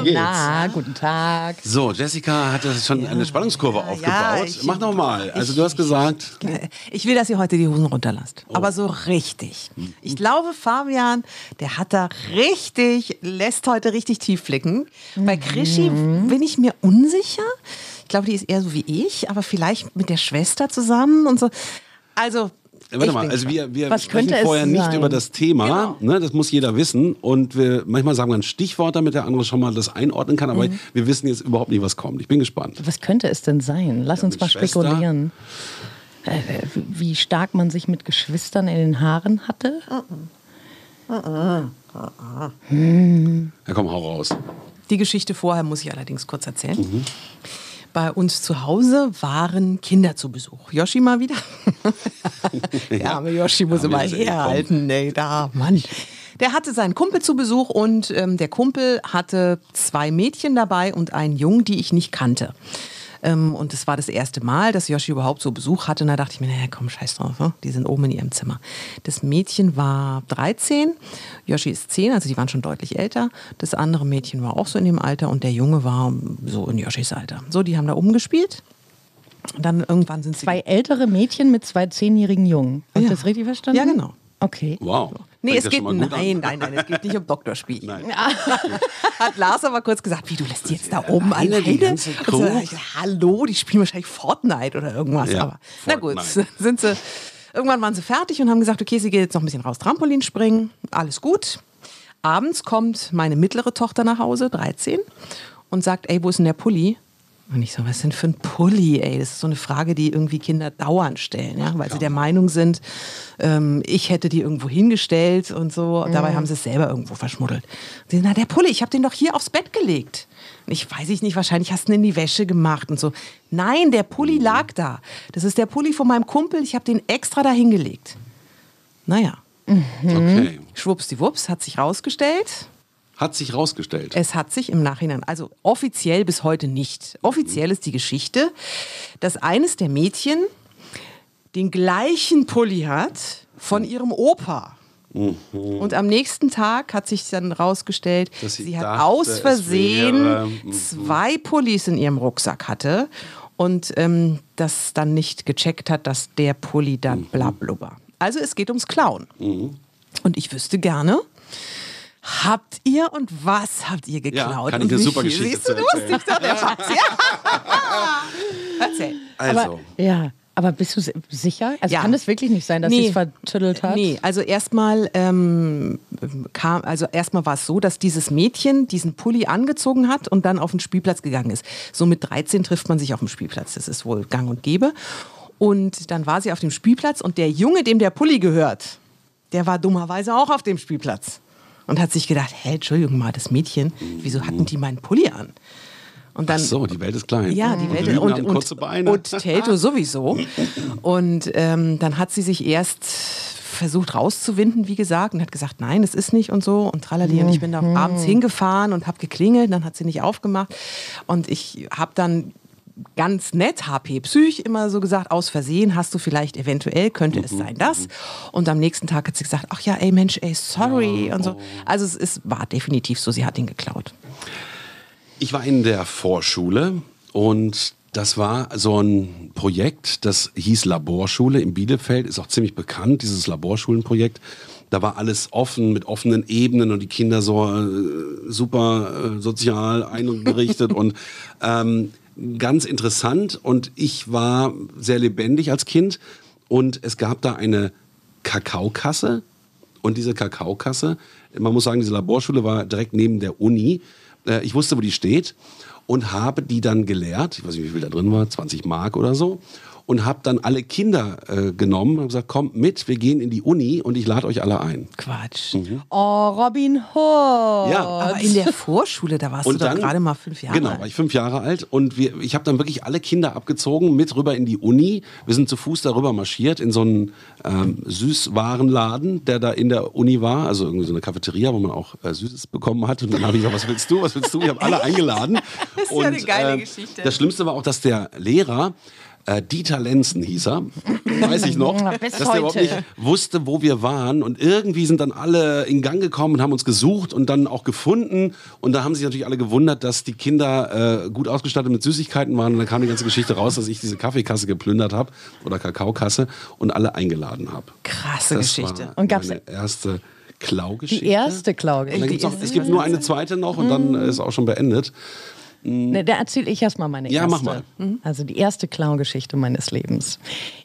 Wie geht's? Na, guten Tag. So, Jessica hat das schon eine Spannungskurve aufgebaut. ich- Mach noch mal. Also du hast gesagt, Ich will, dass ihr heute die Hosen runterlasst. Aber so richtig. Ich glaube, Fabian, der hat da richtig, lässt heute richtig tief blicken. Bei Krischi bin ich mir unsicher. Ich glaube, die ist eher so wie ich, aber vielleicht mit der Schwester zusammen und so. Also, warte ich mal, also wir, wir Was sprechen vorher nicht über das Thema, Genau. ne, das muss jeder wissen und wir manchmal sagen wir ein Stichwort, damit der andere schon mal das einordnen kann, aber Mhm. wir wissen jetzt überhaupt nicht, was kommt. Ich bin gespannt. Was könnte es denn sein? Lass uns mit mal Schwester. spekulieren. Äh, Wie stark man sich mit Geschwistern in den Haaren hatte? Ja, komm, hau raus. Die Geschichte vorher muss ich allerdings kurz erzählen. Bei uns zu Hause waren Kinder zu Besuch. Yoshi mal wieder. Der arme Yoshi muss Ja, immer er herhalten. Nee, da, Mann. Der hatte seinen Kumpel zu Besuch und ähm, der Kumpel hatte zwei Mädchen dabei und einen Jungen, die ich nicht kannte. Ähm, und es war das erste Mal, dass Yoshi überhaupt so Besuch hatte. Und da dachte ich mir, naja, komm, scheiß drauf, ne? die sind oben in ihrem Zimmer. Das Mädchen war 13, Yoshi ist 10, also die waren schon deutlich älter. Das andere Mädchen war auch so in dem Alter und der Junge war so in Yoshis Alter. So, die haben da oben gespielt. Und dann irgendwann sind sie. Zwei ältere Mädchen mit zwei zehnjährigen Jungen. Habe ich Ja. das richtig verstanden? Ja, genau. Okay. Wow. Nee, es geht, nein, nein, nein, es geht nicht um Doktorspiel. Nein. Hat Lars aber kurz gesagt, wie, du lässt die jetzt da oben Alleine die ganze Crew? hallo, die spielen wahrscheinlich Fortnite oder irgendwas. Ja, aber na gut, Fortnite. sind sie, irgendwann waren sie fertig und haben gesagt, okay, sie geht jetzt noch ein bisschen raus, Trampolin springen, alles gut. Abends kommt meine mittlere Tochter nach Hause, 13, und sagt, ey, wo ist denn der Pulli? Und ich so, was denn für ein Pulli, ey? Das ist so eine Frage, die irgendwie Kinder dauernd stellen, ja? weil sie der Meinung sind, ähm, ich hätte die irgendwo hingestellt und so. Dabei haben sie es selber irgendwo verschmuddelt. Und sie, na, der Pulli, ich habe den doch hier aufs Bett gelegt. Und ich weiß ich nicht, wahrscheinlich hast du ihn in die Wäsche gemacht und so. Nein, der Pulli lag da. Das ist der Pulli von meinem Kumpel, ich habe den extra da hingelegt. Naja, Okay. schwuppsdiwupps, hat sich rausgestellt. Hat sich rausgestellt. Es hat sich im Nachhinein, also offiziell bis heute nicht. Offiziell ist die Geschichte, dass eines der Mädchen den gleichen Pulli hat von ihrem Opa. Und am nächsten Tag hat sich dann rausgestellt, Dass sie sie hat dachte, aus Versehen wäre, mhm. zwei Pullis in ihrem Rucksack hatte und ähm, das dann nicht gecheckt hat, dass der Pulli dann Mhm. blablubber. Also es geht ums Klauen. Und ich wüsste gerne, habt ihr und was habt ihr geklaut? kann ich eine super? Geschichte Siehst du, du musst erzählen. dich doch. Ja. Erzähl. Also, Aber, ja, aber bist du si- sicher? Also Ja. kann es wirklich nicht sein, dass sie es vertüttelt hat? Nee, also erstmal ähm, kam, also erstmal war es so, dass dieses Mädchen diesen Pulli angezogen hat und dann auf den Spielplatz gegangen ist. So mit 13 trifft man sich auf dem Spielplatz, das ist wohl gang und gäbe. Und dann war sie auf dem Spielplatz und der Junge, dem der Pulli gehört, der war dummerweise auch auf dem Spielplatz und hat sich gedacht, hä, Entschuldigung mal, das Mädchen, wieso hatten die meinen Pulli an? Und dann, ach so, die Welt ist klein. ja, die Und Welt und, und, kurze Beine. und Telto sowieso. Und ähm, dann hat sie sich erst versucht rauszuwinden, wie gesagt, und hat gesagt, nein, es ist nicht und so und tralali. Und ich bin da abends hingefahren und habe geklingelt, dann hat sie nicht aufgemacht. Und ich habe dann ganz nett, HP Psych, immer so gesagt, aus Versehen hast du vielleicht eventuell, könnte es sein das. Und am nächsten Tag hat sie gesagt, ach ja, ey Mensch, ey, sorry und so. Also es ist, war definitiv so, sie hat ihn geklaut. Ich war in der Vorschule und das war so ein Projekt, das hieß Laborschule in Bielefeld, ist auch ziemlich bekannt, dieses Laborschulenprojekt. Da war alles offen mit offenen Ebenen und die Kinder so äh, super äh, sozial eingerichtet und ähm, ganz interessant. Und ich war sehr lebendig als Kind und es gab da eine Kakaokasse und diese Kakaokasse, man muss sagen, diese Laborschule war direkt neben der Uni Äh, ich wusste, wo die steht und habe die dann geleert. Ich weiß nicht, wie viel da drin war, 20 Mark oder so. Und habe dann alle Kinder äh, genommen und gesagt, kommt mit, wir gehen in die Uni und ich lade euch alle ein. Quatsch. Oh, Robin Hood. Ja. Aber in der Vorschule, da warst Und du doch dann- gerade mal fünf Jahre Genau, alt. war ich fünf Jahre alt und wir, ich habe dann wirklich alle Kinder abgezogen, mit rüber in die Uni. Wir sind zu Fuß darüber marschiert in so einen ähm, Süßwarenladen, der da in der Uni war, also irgendwie so eine Cafeteria, wo man auch äh, Süßes bekommen hat. Und dann habe ich gesagt, was willst du, was willst du? Ich habe alle eingeladen. Das ist und, ja eine geile äh, Geschichte. Das Schlimmste war auch, dass der Lehrer äh, Dieter Lenzen hieß er, weiß ich noch, Bis dass der überhaupt nicht wusste, wo wir waren. Und irgendwie sind dann alle in Gang gekommen und haben uns gesucht und dann auch gefunden. Und da haben sich natürlich alle gewundert, dass die Kinder äh, gut ausgestattet mit Süßigkeiten waren. Und dann kam die ganze Geschichte raus, dass ich diese Kaffeekasse geplündert habe oder Kakaokasse und alle eingeladen habe. Krasse Das Geschichte. Und gab's- meine erste Klaugeschichte. Die erste Klauge. Und dann gibt's Die auch, ist- es gibt nur eine zweite noch und dann äh, ist auch schon beendet. Ne, da erzähle ich erstmal meine Ja, erste. mach mal. Also die erste Klaugeschichte meines Lebens.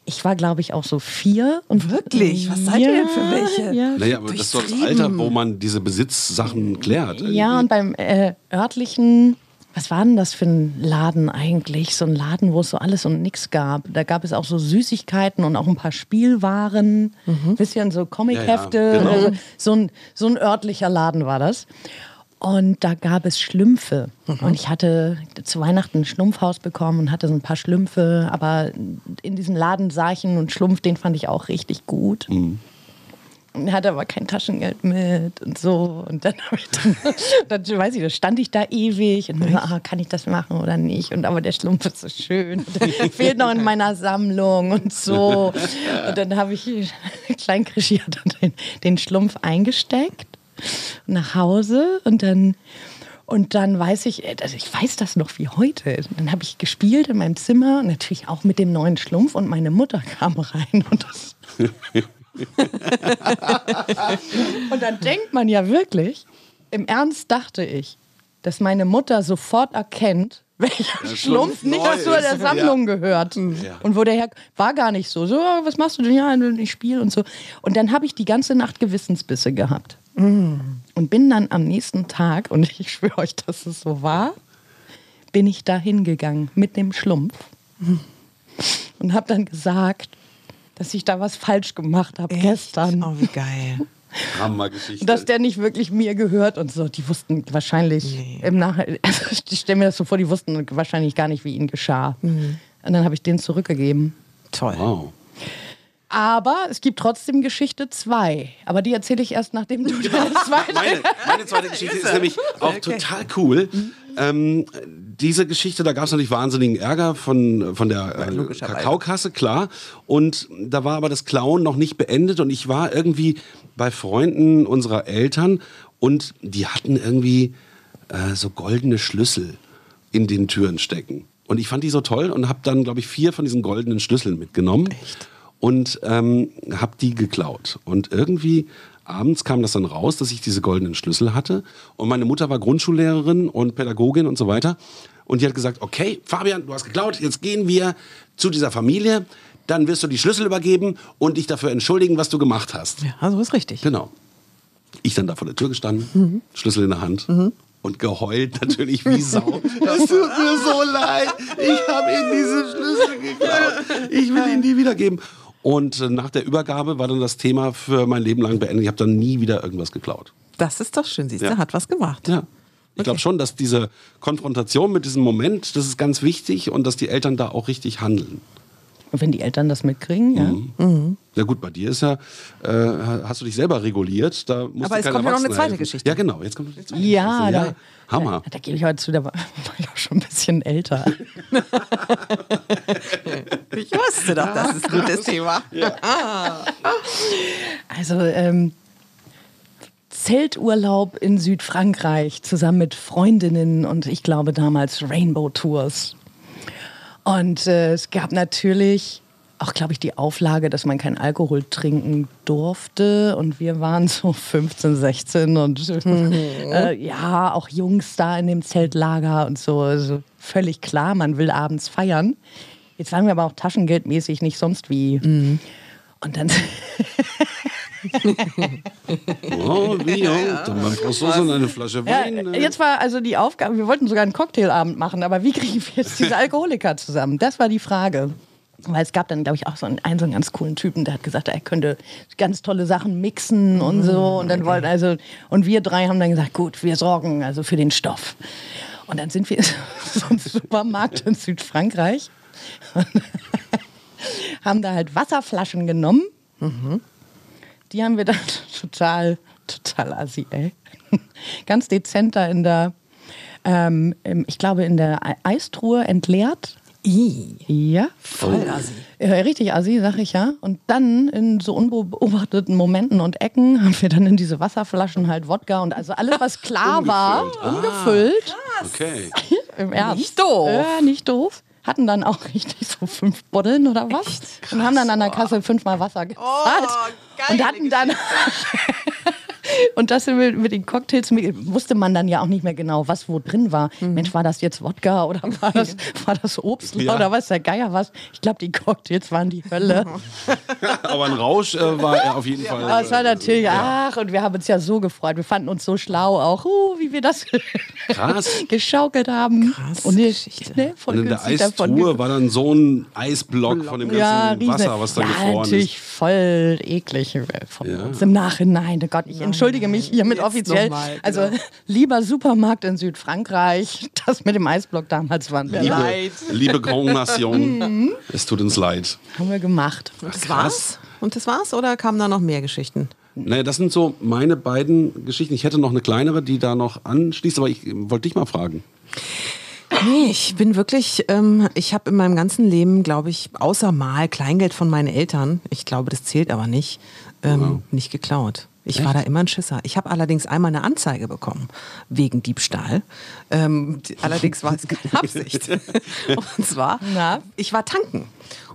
Ich war, glaube ich, auch so vier. Und Wirklich? Was seid ihr denn für welche? Ja, Naja, aber das ist doch das Alter, wo man diese Besitzsachen klärt. ja und beim äh, örtlichen, was war denn das für ein Laden eigentlich? So ein Laden, wo es so alles und nichts gab. Da gab es auch so Süßigkeiten und auch ein paar Spielwaren, bisschen so Comichefte. Ja, ja, genau. also so, ein, so ein örtlicher Laden war das. Und da gab es Schlümpfe. Und ich hatte zu Weihnachten ein Schlumpfhaus bekommen und hatte so ein paar Schlümpfe. Aber in diesem Laden sah ich einen Schlumpf, den fand ich auch richtig gut. Und er hatte aber kein Taschengeld mit und so. Und dann, hab ich dann, dann weiß ich, da stand ich da ewig und ah, kann ich das machen oder nicht? Und aber der Schlumpf ist so schön. Und fehlt noch in meiner Sammlung und so. Und dann habe ich klein Krischi hat dann den, den Schlumpf eingesteckt nach Hause und dann und dann weiß ich, also ich weiß das noch wie heute. Dann habe ich gespielt in meinem Zimmer, natürlich auch mit dem neuen Schlumpf und meine Mutter kam rein und das Und dann denkt man ja wirklich, im Ernst dachte ich, dass meine Mutter sofort erkennt, welcher Schlumpf Schlumpf nicht zu der. Sammlung gehört. Ja. Und wo der Herr war gar nicht so. So, was machst du denn? Ja, ich spiele und so. Und dann habe ich die ganze Nacht Gewissensbisse gehabt. Und bin dann am nächsten Tag, und ich schwöre euch, dass es so war, bin ich da hingegangen mit dem Schlumpf und habe dann gesagt, dass ich da was falsch gemacht habe gestern. Oh, wie geil. Hammergeschichte. Dass der nicht wirklich mir gehört und so. Die wussten wahrscheinlich im Nachhinein, also ich stelle mir das so vor, die wussten wahrscheinlich gar nicht, wie ihnen geschah. Und dann habe ich den zurückgegeben. Toll. wow. Aber es gibt trotzdem Geschichte 2. Aber die erzähle ich erst, nachdem du deine zweite. Meine, meine zweite Geschichte ist nämlich auch total cool. Ähm, diese Geschichte, da gab es natürlich wahnsinnigen Ärger von, von der äh. Kakaokasse, klar. Und da war aber das Klauen noch nicht beendet und ich war irgendwie bei Freunden unserer Eltern und die hatten irgendwie äh, so goldene Schlüssel in den Türen stecken. Und ich fand die so toll und habe dann, glaube ich, vier von diesen goldenen Schlüsseln mitgenommen. Und ähm, habe die geklaut. Und irgendwie abends kam das dann raus, dass ich diese goldenen Schlüssel hatte. Und meine Mutter war Grundschullehrerin und Pädagogin und so weiter. Und die hat gesagt, okay, Fabian, du hast geklaut, jetzt gehen wir zu dieser Familie. Dann wirst du die Schlüssel übergeben und dich dafür entschuldigen, was du gemacht hast. Ja, so ist richtig. Genau. Ich dann da vor der Tür gestanden, Schlüssel in der Hand und geheult natürlich wie Sau. Es tut mir so leid. Ich habe Ihnen diese Schlüssel geklaut. Ich will Ihnen die wiedergeben. Und nach der Übergabe war dann das Thema für mein Leben lang beendet. Ich habe dann nie wieder irgendwas geklaut. Das ist doch schön, siehst du, Ja. hat was gemacht. Ja. Ich glaube schon, dass diese Konfrontation mit diesem Moment, das ist ganz wichtig und dass die Eltern da auch richtig handeln. Und wenn die Eltern das mitkriegen, ja. Ja gut, bei dir ist ja, äh, hast du dich selber reguliert. Da musst Aber du es kommt ja noch eine zweite helfen. Geschichte. Ja genau, jetzt kommt noch die zweite Ja, Geschichte. da, Hammer. Da, da gebe ich heute zu, da war, war ich auch schon ein bisschen älter. Ich wusste doch, das ist ein gutes Thema. Also ähm, Zelturlaub in Südfrankreich zusammen mit Freundinnen und ich glaube damals Rainbow Tours. Und äh, es gab natürlich auch, glaube ich, die Auflage, dass man keinen Alkohol trinken durfte. Und wir waren so 15, 16 und äh, ja, auch Jungs da in dem Zeltlager und so. Also völlig klar, man will abends feiern. Jetzt waren wir aber auch taschengeldmäßig nicht sonst wie. Und dann Oh, wie, ja. Dann beim Franzosen eine Flasche Ja, Wein. ne? jetzt war also die Aufgabe, wir wollten sogar einen Cocktailabend machen, aber wie kriegen wir jetzt diese Alkoholiker zusammen? Das war die Frage. Weil es gab dann, glaube ich, auch so einen, einen so einen ganz coolen Typen, der hat gesagt, er könnte ganz tolle Sachen mixen und so. Und dann wollten also, und wir drei haben dann gesagt, gut, wir sorgen also für den Stoff. Und dann sind wir in so einem Supermarkt in Südfrankreich und haben da halt Wasserflaschen genommen. Die haben wir dann total, total assi, ey. Ganz dezent da in der, ähm, im- ich glaube, in der Eistruhe entleert. I. Ja. Voll assi. Ja, richtig assi, sag ich ja. Und dann in so unbeobachteten Momenten und Ecken haben wir dann in diese Wasserflaschen halt Wodka und also alles, was klar war, umgefüllt. Okay. Im Ernst. Nicht doof. Ja, nicht doof. Hatten dann auch richtig so fünf Buddeln oder was. Und haben dann an der Kasse fünfmal Wasser gezahlt. geile und hatten dann. Und das mit, mit den Cocktails wusste man dann ja auch nicht mehr genau, was wo drin war. Mensch, war das jetzt Wodka oder war das, war das Obst Ja. oder was der Geier was? Ich glaube, die Cocktails waren die Hölle. Aber ein Rausch äh, war er auf jeden Fall. Aber es war äh, natürlich, ach, und wir haben uns ja so gefreut. Wir fanden uns so schlau auch, uh, wie wir das Krass. geschaukelt haben. Krass und die, Geschichte. ne, voll Und in der Eistruhe war dann so ein Eisblock von dem ganzen ja, Wasser, was da ja, gefroren natürlich ist. voll eklig äh, von Ja. uns im Nachhinein. Oh Gott, ich entschuldige mich hiermit jetzt offiziell. Also genau. lieber Supermarkt in Südfrankreich, das mit dem Eisblock damals war Liebe, leid. liebe Grand Mhm. Nation, es tut uns leid. Haben wir gemacht. Und das war's? Und das war's? Oder kamen da noch mehr Geschichten? Naja, das sind so meine beiden Geschichten. Ich hätte noch eine kleinere, die da noch anschließt, aber ich wollte dich mal fragen. Nee, ich bin wirklich, ähm, ich habe in meinem ganzen Leben, glaube ich, außer mal Kleingeld von meinen Eltern, ich glaube, das zählt aber nicht, ähm, nicht geklaut. Ich war da immer ein Schisser. Ich habe allerdings einmal eine Anzeige bekommen wegen Diebstahl. Ähm, allerdings war es keine Absicht. Und zwar, Na? ich war tanken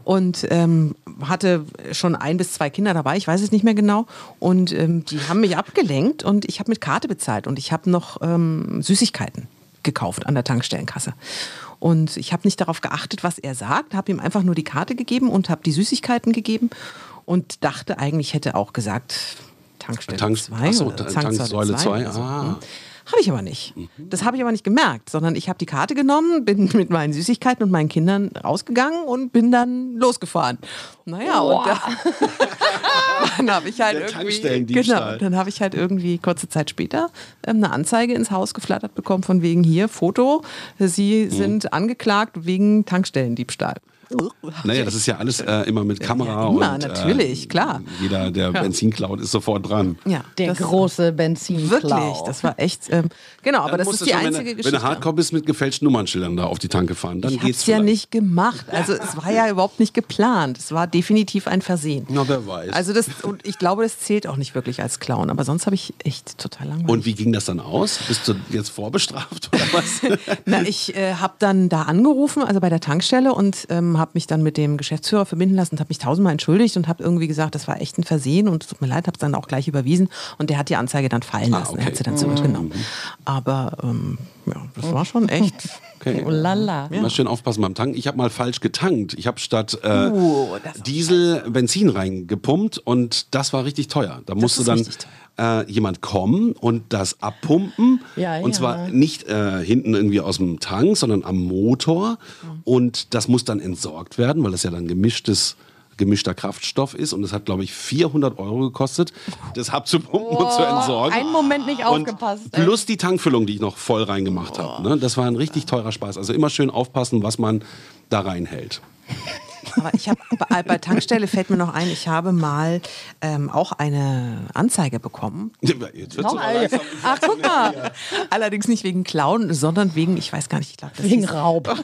und ähm, hatte schon ein bis zwei Kinder dabei, ich weiß es nicht mehr genau. Und ähm, die haben mich abgelenkt und ich habe mit Karte bezahlt und ich habe noch ähm, Süßigkeiten gekauft an der Tankstellenkasse. Und ich habe nicht darauf geachtet, was er sagt, habe ihm einfach nur die Karte gegeben und habe die Süßigkeiten gegeben und dachte eigentlich hätte auch gesagt Tankstelle Tank- 2 Ach so, oder Ta- Tanksäule zwei, ah. Habe ich aber nicht. Das habe ich aber nicht gemerkt, sondern ich habe die Karte genommen, bin mit meinen Süßigkeiten und meinen Kindern rausgegangen und bin dann losgefahren. Naja, und da, dann habe ich halt Der irgendwie, genau, dann habe ich halt irgendwie kurze Zeit später ähm, eine Anzeige ins Haus geflattert bekommen von wegen hier Foto, Sie Mhm. sind angeklagt wegen Tankstellendiebstahl. Naja, das ist ja alles äh, immer mit Kamera. Ja, immer, und, äh, natürlich, klar. Jeder, der Benzin klaut, ist sofort dran. Ja, Der das, große Benzin. wirklich, das war echt, ähm, genau, aber Dann das ist die schon, einzige wenn, Geschichte. Wenn du Hardcore bist, mit gefälschten Nummernschildern da auf die Tanke fahren, dann Ich geht's hab's ja nicht gemacht. Also es war ja überhaupt nicht geplant. Es war definitiv ein Versehen. Na, wer weiß. Also das und ich glaube, das zählt auch nicht wirklich als Clown. Aber sonst habe ich echt total langweilig. und wie ging das dann aus? Bist du jetzt vorbestraft oder was? Na, ich äh, habe dann da angerufen, also bei der Tankstelle und ähm, habe mich dann mit dem Geschäftsführer verbinden lassen und habe mich tausendmal entschuldigt und habe irgendwie gesagt, das war echt ein Versehen und es tut mir leid, habe es dann auch gleich überwiesen und der hat die Anzeige dann fallen Ah, lassen, okay. er hat sie dann zurückgenommen. Aber ähm, ja, das war schon echt. Okay. Oh lala. Immer schön aufpassen beim Tanken. Ich habe mal falsch getankt. Ich habe statt äh, ist Diesel Benzin reingepumpt und das war richtig teuer. Da musste ist dann äh, jemand kommen und das abpumpen. Ja, und ja. zwar nicht äh, hinten irgendwie aus dem Tank, sondern am Motor. Und das muss dann entsorgt werden, weil das ja dann gemischtes gemischter Kraftstoff ist und das hat glaube ich 400 Euro gekostet, das abzupumpen und zu entsorgen. einen Moment nicht Und aufgepasst, ey. Plus die Tankfüllung, die ich noch voll reingemacht habe. Ne? Das war ein richtig teurer Spaß. Also immer schön aufpassen, was man da reinhält. Aber ich habe bei, bei Tankstelle fällt mir noch ein, ich habe mal ähm, auch eine Anzeige bekommen. Jetzt wird's Noch aber ein- langsam- Ach, guck mal. Allerdings nicht wegen Clown, sondern wegen, ich weiß gar nicht, ich glaube, das Wegen Raub.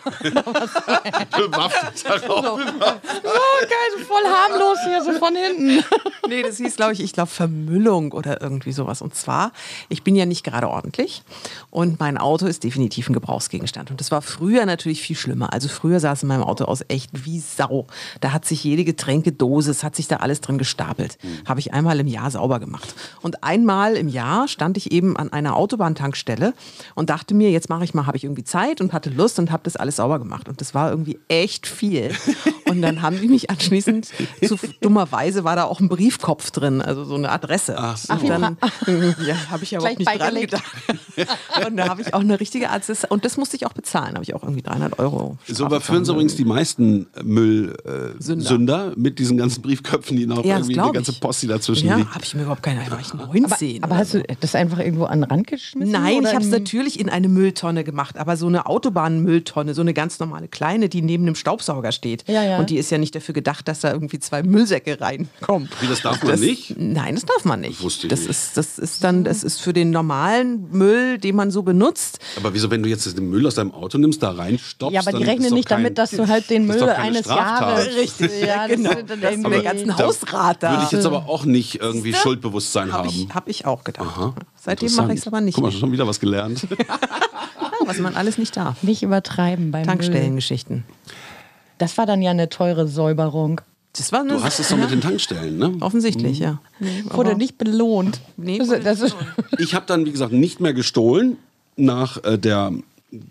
bewaffneter Raub. Oh, geil, so voll harmlos hier, so von hinten. Nee, das hieß, glaube ich, ich glaube Vermüllung oder irgendwie sowas. Und zwar, ich bin ja nicht gerade ordentlich und mein Auto ist definitiv ein Gebrauchsgegenstand. Und das war früher natürlich viel schlimmer. Also früher sah es in meinem Auto aus echt wie Sau. Klo. Da hat sich jede Getränkedose, es hat sich da alles drin gestapelt. Habe ich einmal im Jahr sauber gemacht. Und einmal im Jahr stand ich eben an einer Autobahntankstelle und dachte mir, jetzt mache ich mal, habe ich irgendwie Zeit und hatte Lust und habe das alles sauber gemacht. Und das war irgendwie echt viel. Und dann haben die mich anschließend, so dummerweise war da auch ein Briefkopf drin, also so eine Adresse. Ach so. Und dann ja, habe ich aber auch nicht dran beigelegt. gedacht. Und da habe ich auch eine richtige Adresse und das musste ich auch bezahlen, habe ich auch irgendwie 300 Euro. So überführen sie übrigens die meisten Müllsünder äh, Sünder. Sünder mit diesen ganzen Briefköpfen, die noch Ja, das irgendwie eine ganze. Post, die dazwischen Ja, liegt. habe ich mir überhaupt keine, ich Aber, 19 aber oder hast so. du das einfach irgendwo an den Rand geschmissen? Nein, oder ich habe es natürlich in eine Mülltonne gemacht, aber so eine Autobahnmülltonne, so eine ganz normale kleine, die neben dem Staubsauger steht. Ja, ja. Und die ist ja nicht dafür gedacht, dass da irgendwie zwei Müllsäcke reinkommen. Wie, das darf man nicht? Nein, das darf man nicht. Wusste ich das nicht. ist das ist dann das ist für den normalen Müll, den man so benutzt. Aber wieso, wenn du jetzt den Müll aus deinem Auto nimmst, da reinstopfst? Ja, aber die rechnen nicht kein- damit, dass du halt den das Müll doch keine eines Jahres. Richtig, ja, genau. Das, das, Das ist der ganzen Hausrat da. Würde ich jetzt aber auch nicht irgendwie Schuldbewusstsein Habe haben. ich, hab ich auch gedacht. Aha, Seitdem mache ich es aber nicht. Guck mal, schon wieder was gelernt. was man alles nicht darf. Nicht übertreiben beim. Tankstellengeschichten. Das war dann ja eine teure Säuberung. Das war Du hast es doch mit den Tankstellen, ne? offensichtlich, ja. Wurde nicht belohnt. Nee, das, wurde das, ist- Ich habe dann, wie gesagt, nicht mehr gestohlen nach äh, der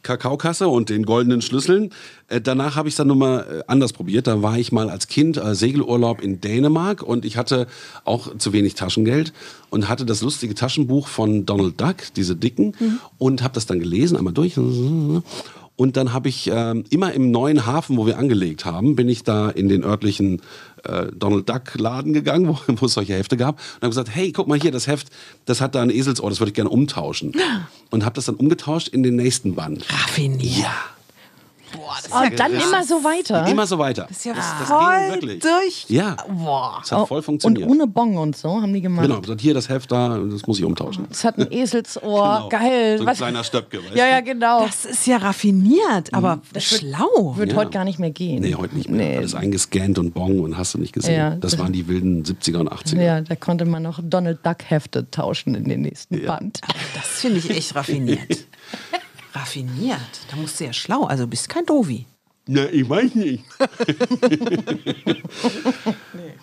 Kakaokasse und den goldenen Schlüsseln. Äh, danach habe ich es dann nochmal äh, anders probiert. Da war ich mal als Kind äh, Segelurlaub in Dänemark und ich hatte auch zu wenig Taschengeld und hatte das lustige Taschenbuch von Donald Duck, diese dicken, und habe das dann gelesen, einmal durch. Und dann habe ich ähm, immer im neuen Hafen, wo wir angelegt haben, bin ich da in den örtlichen äh, Donald Duck Laden gegangen, wo, wo es solche Hefte gab. Und habe gesagt, hey, guck mal hier, das Heft, das hat da ein Eselsohr, das würde ich gerne umtauschen. Und habe das dann umgetauscht in den nächsten Band. Raffiniert. Ja. Und dann immer so weiter. Immer so weiter. Das ist ja das voll ging wirklich. durch. Ja. Boah. Das hat voll und funktioniert. ohne Bon und so haben die gemacht. Genau, gesagt, hier das Heft da, das muss ich umtauschen. Es hat ein Eselsohr. Genau. Geil. So ein kleiner Stöpke, weißt Ja, ja, genau. Das ist ja raffiniert, aber schlau. Wird Ja. heute gar nicht mehr gehen. Nee, heute nicht mehr. Nee. Alles eingescannt und Bong und hast du nicht gesehen. Ja, das das- waren die wilden 70er und 80er. Ja, da konnte man noch Donald Duck Hefte tauschen in den nächsten Ja. Band. Das finde ich echt raffiniert. raffiniert. Da musst du ja schlau, also bist kein Dovi. Na, ich weiß nicht.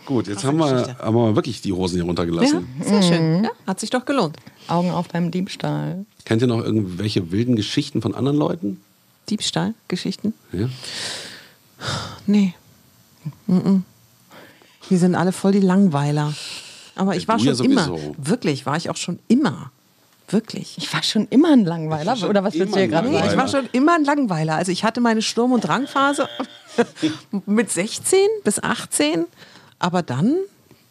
Gut, jetzt haben wir aber wirklich die Hosen hier Ja, runtergelassen. sehr schön. Ja, hat sich doch gelohnt. Augen auf beim Diebstahl. Kennt ihr noch irgendwelche wilden Geschichten von anderen Leuten? Diebstahl-Geschichten? Ja? Nee. Mhm. Wir sind alle voll die Langweiler. Aber ich Ja, war du ja schon immer. Wirklich, war ich auch schon immer. Wirklich. Ich war schon immer ein Langweiler. Oder was willst du hier gerade sagen? ich war schon immer ein Langweiler. Also ich hatte meine Sturm- und Drangphase mit 16 bis 18. Aber dann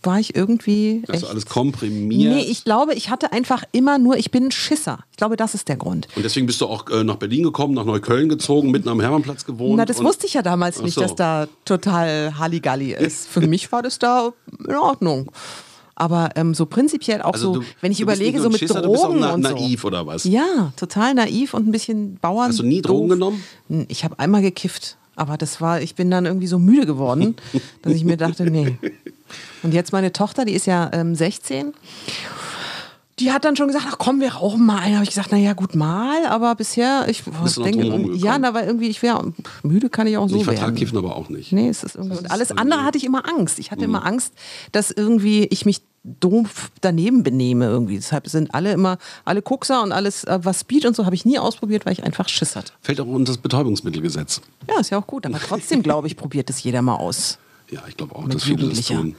war ich irgendwie. Hast du alles komprimiert? Nee, ich glaube, ich hatte einfach immer nur, ich bin ein Schisser. Ich glaube, das ist der Grund. und deswegen bist du auch äh, nach Berlin gekommen, nach Neukölln gezogen, mitten am Hermannplatz gewohnt. Na, das wusste ich ja damals nicht, so. dass da total Halligalli ist. Für mich war das da in Ordnung. Aber ähm, so prinzipiell auch Also so, du- wenn ich überlege, so mit Schisser, du bist auch Drogen na- und so. naiv oder was? Ja, total naiv und ein bisschen Bauern. Hast du nie Drogen doof. genommen? Ich habe einmal gekifft, aber das war, ich bin dann irgendwie so müde geworden, dass ich mir dachte, nee. Und jetzt meine Tochter, die ist ja ähm, 16. Die hat dann schon gesagt, ach komm, wir rauchen mal einen. Habe ich gesagt, naja, gut mal, aber bisher, ich Bist denke, ja, na, weil irgendwie, ich wäre, müde kann ich auch so ich werden. Kiffen aber auch nicht. Nee, es ist irgendwie. Und alles andere hatte ich immer Angst. Ich hatte Mhm. immer Angst, dass irgendwie ich mich doof daneben benehme irgendwie. Deshalb sind alle immer, alle Kuxer und alles, äh, was Speed und so, habe ich nie ausprobiert, weil ich einfach Schiss hatte. Fällt auch unter das Betäubungsmittelgesetz. Ja, ist ja auch gut, aber trotzdem, glaube ich, probiert es jeder mal aus. Ja, ich glaube auch, Mit dass viele das tun.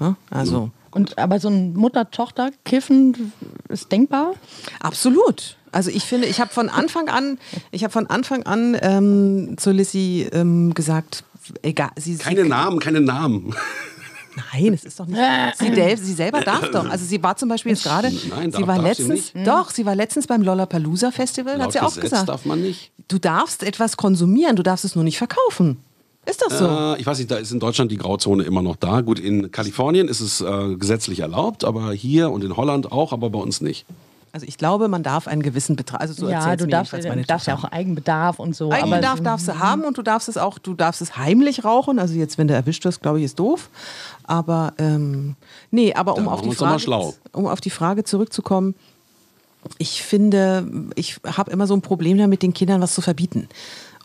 Ja, also, Und, aber so ein Mutter-Tochter-Kiffen ist denkbar? absolut. Also ich finde, ich habe von Anfang an, ich habe von Anfang an ähm, zu Lissy ähm, gesagt, egal, sie, Keine sie, Namen, keine Namen. Nein, es ist doch nicht. Sie, del- sie selber darf doch. Also sie war zum Beispiel jetzt gerade. Nein, sie darf- war darf sie letztens. nicht. Doch, sie war letztens beim Lollapalooza Festival. hat sie auch Gesetz gesagt. darf man nicht. Du darfst etwas konsumieren, du darfst es nur nicht verkaufen. Ist das so? Äh, ich weiß nicht, da ist in Deutschland die Grauzone immer noch da. Gut, in Kalifornien ist es äh, gesetzlich erlaubt, aber hier und in Holland auch, aber bei uns nicht. Also ich glaube, man darf einen gewissen Betrag. Also so ja, du mir darfst, meine du darfst ja auch Eigenbedarf und so. Eigenbedarf aber, darfst du haben und du darfst es auch, du darfst es heimlich rauchen. Also jetzt, wenn du erwischt wirst, glaube ich, ist doof. Aber ähm, nee, aber um auf, Frage, um auf die Frage zurückzukommen, ich finde, ich habe immer so ein Problem damit, den Kindern was zu verbieten.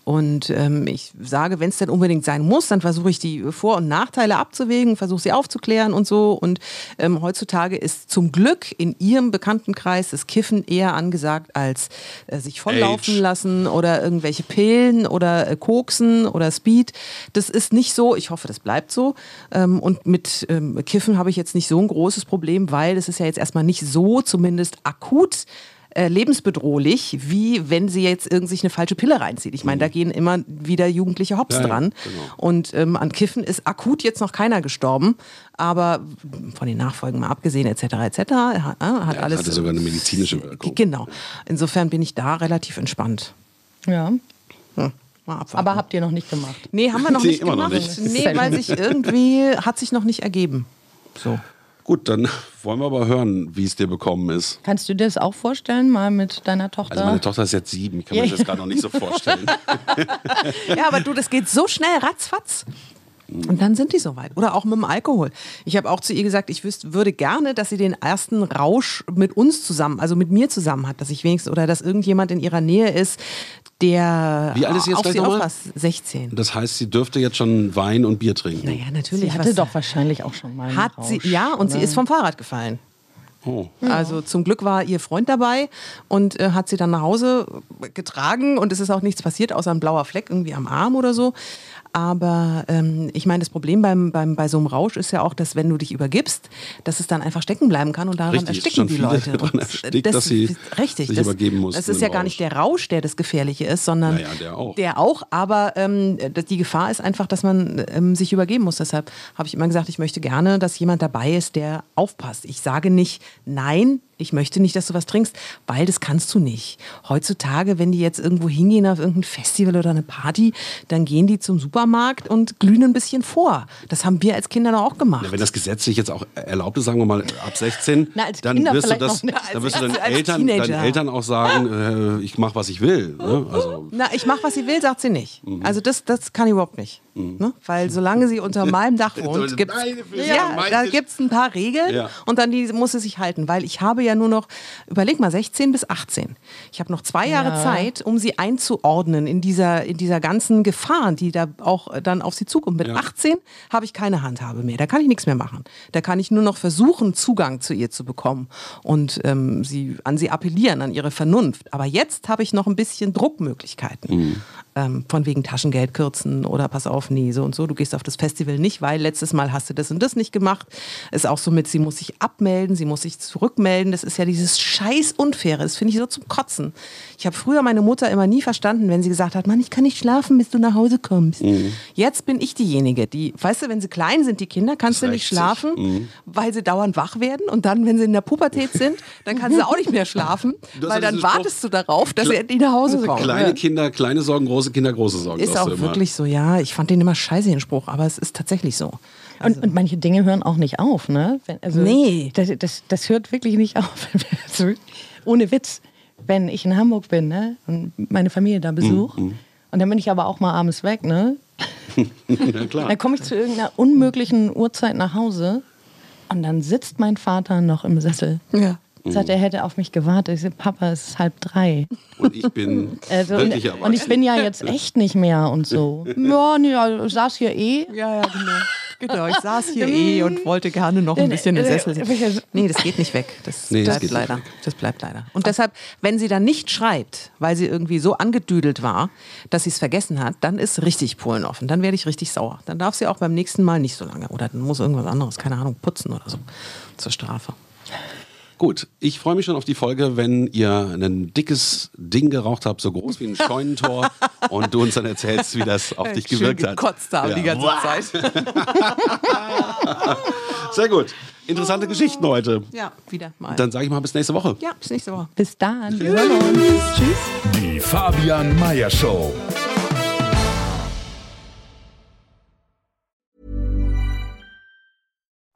Und ähm, ich sage, wenn es denn unbedingt sein muss, dann versuche ich die Vor- und Nachteile abzuwägen, versuche sie aufzuklären und so. Und ähm, heutzutage ist zum Glück in ihrem Bekanntenkreis das Kiffen eher angesagt als äh, sich volllaufen Age. lassen oder irgendwelche Pillen oder äh, Koksen oder Speed. Das ist nicht so. Ich hoffe, das bleibt so. Ähm, und mit ähm, Kiffen habe ich jetzt nicht so ein großes Problem, weil es ist ja jetzt erstmal nicht so zumindest akut äh, lebensbedrohlich, wie wenn sie jetzt irgend sich eine falsche Pille reinzieht. Ich meine, da gehen immer wieder Jugendliche Hops Ja, ja, dran. genau. Und ähm, an Kiffen ist akut jetzt noch keiner gestorben, aber von den Nachfolgen mal abgesehen, etc., etc., hat, äh, hat Ja, alles. hatte sogar eine medizinische Wirkung. Genau. Insofern bin ich da relativ entspannt. Ja. Hm. Mal abwarten. Aber habt ihr noch nicht gemacht. nee, haben wir noch Nee, nicht immer noch gemacht. nicht. Nee, weil sich irgendwie hat sich noch nicht ergeben. So. Gut, dann wollen wir aber hören, wie es dir bekommen ist. Kannst du dir das auch vorstellen, mal mit deiner Tochter? Also meine Tochter ist jetzt sieben, ich kann mir Ja. das jetzt gerade noch nicht so vorstellen. Ja, aber du, das geht so schnell, ratzfatz. Und dann sind die soweit. Oder auch mit dem Alkohol. Ich habe auch zu ihr gesagt, ich wüsste, würde gerne, dass sie den ersten Rausch mit uns zusammen, also mit mir zusammen hat, dass ich wenigstens, oder dass irgendjemand in ihrer Nähe ist, der Wie alt ist sie jetzt auf sie nochmal? aufpasst. 16. Das heißt, sie dürfte jetzt schon Wein und Bier trinken. Naja, natürlich. sie hatte was- doch wahrscheinlich auch schon mal einen hat Rausch, sie, ja, und sie oder? ist vom Fahrrad gefallen. Oh. Also zum Glück war ihr Freund dabei und äh, hat sie dann nach Hause getragen und es ist auch nichts passiert, außer ein blauer Fleck irgendwie am Arm oder so. Aber ähm, ich meine, das Problem beim, beim, bei so einem Rausch ist ja auch, dass wenn du dich übergibst, dass es dann einfach stecken bleiben kann und daran Richtig, ersticken die Leute. daran erstickt, dass sie richtig, sich das, übergeben mussten Das ist ja gar nicht der Rausch, der das Gefährliche ist, sondern Naja, der auch. der auch. Aber ähm, das- die Gefahr ist einfach, dass man ähm, sich übergeben muss. Deshalb habe ich immer gesagt, ich möchte gerne, dass jemand dabei ist, der aufpasst. Ich sage nicht, nein, ich möchte nicht, dass du was trinkst, weil das kannst du nicht. Heutzutage, wenn die jetzt irgendwo hingehen auf irgendein Festival oder eine Party, dann gehen die zum Supermarkt und glühen ein bisschen vor. Das haben wir als Kinder doch auch gemacht. Ja, wenn das gesetzlich jetzt auch erlaubt ist, sagen wir mal ab 16, Na, dann wirst du das, noch nicht. dann wirst du deinen Eltern, deinen. Eltern auch sagen, äh, ich mache was ich will. Ne? Also Na, ich mache, was sie will, sagt sie nicht. Mhm. Also das, das kann ich überhaupt nicht. Ne? Weil solange sie unter meinem Dach wohnt, gibt Füße ja, da gibt's ein paar Regeln Ja. und dann die muss sie sich halten. Weil ich habe ja nur noch, überleg mal, 16 bis 18. Ich habe noch zwei Jahre Ja. Zeit, um sie einzuordnen in dieser, in dieser ganzen Gefahr, die da auch dann auf sie zukommt. Mit Ja. 18 habe ich keine Handhabe mehr. Da kann ich nichts mehr machen. Da kann ich nur noch versuchen, Zugang zu ihr zu bekommen und ähm, sie, an sie appellieren, an ihre Vernunft. Aber jetzt habe ich noch ein bisschen Druckmöglichkeiten. Ähm, von wegen Taschengeld kürzen oder pass auf, nee, so und so. Du gehst auf das Festival nicht, weil letztes Mal hast du das und das nicht gemacht. Ist auch so mit, sie muss sich abmelden, sie muss sich zurückmelden. Das ist ja dieses scheiß Unfaire. Das finde ich so zum Kotzen. Ich habe früher meine Mutter immer nie verstanden, wenn sie gesagt hat, Mann, ich kann nicht schlafen, bis du nach Hause kommst. Jetzt bin ich diejenige, die, weißt du, wenn sie klein sind, die Kinder, kannst du nicht schlafen, weil sie dauernd wach werden. Und dann, wenn sie in der Pubertät sind, dann kannst du auch nicht mehr schlafen, weil dann wartest du darauf, dass sie endlich nach Hause kommen. kleine Kinder, kleine Sorgen, große Kinder, große Sorgen. Ist auch immer. wirklich so, ja. Ich fand den immer scheiße, den Spruch, aber es ist tatsächlich so. Und, und manche Dinge hören auch nicht auf, ne? Wenn, also, Nee. Das, das, das hört wirklich nicht auf. Also, ohne Witz. Wenn ich in Hamburg bin, ne? Und meine Familie da besuche. Und dann bin ich aber auch mal abends weg, ne? ja, klar. Dann komme ich zu irgendeiner unmöglichen Uhrzeit nach Hause. Und dann sitzt mein Vater noch im Sessel. Ja. Sagt, er hätte auf mich gewartet. Ich sage, Papa, es ist halb drei. Und ich bin Also, und, und ich bin ja jetzt echt nicht mehr und so. Ja, nee, also, ich saß hier eh. Ja, ja, genau. Genau, ich saß hier eh und wollte gerne noch ein bisschen im Sessel sitzen. Nee, das geht nicht weg. Das Nee, das bleibt nicht leider. Das bleibt leider. Und deshalb, wenn sie dann nicht schreibt, weil sie irgendwie so angedüdelt war, dass sie es vergessen hat, dann ist richtig Polen offen. Dann werde ich richtig sauer. Dann darf sie auch beim nächsten Mal nicht so lange. Oder dann muss irgendwas anderes, keine Ahnung, putzen oder so. Zur Strafe. Gut, ich freue mich schon auf die Folge, wenn ihr ein dickes Ding geraucht habt, so groß wie ein Scheunentor und du uns dann erzählst, wie das auf dich gewirkt Schön hat. gekotzt haben Ja. die ganze Zeit. Sehr gut. Interessante Geschichten heute. Ja, wieder mal. Dann sage ich mal bis nächste Woche. ja, bis nächste Woche. Bis dann. Uns. Tschüss. Die Fabian Meyer Show.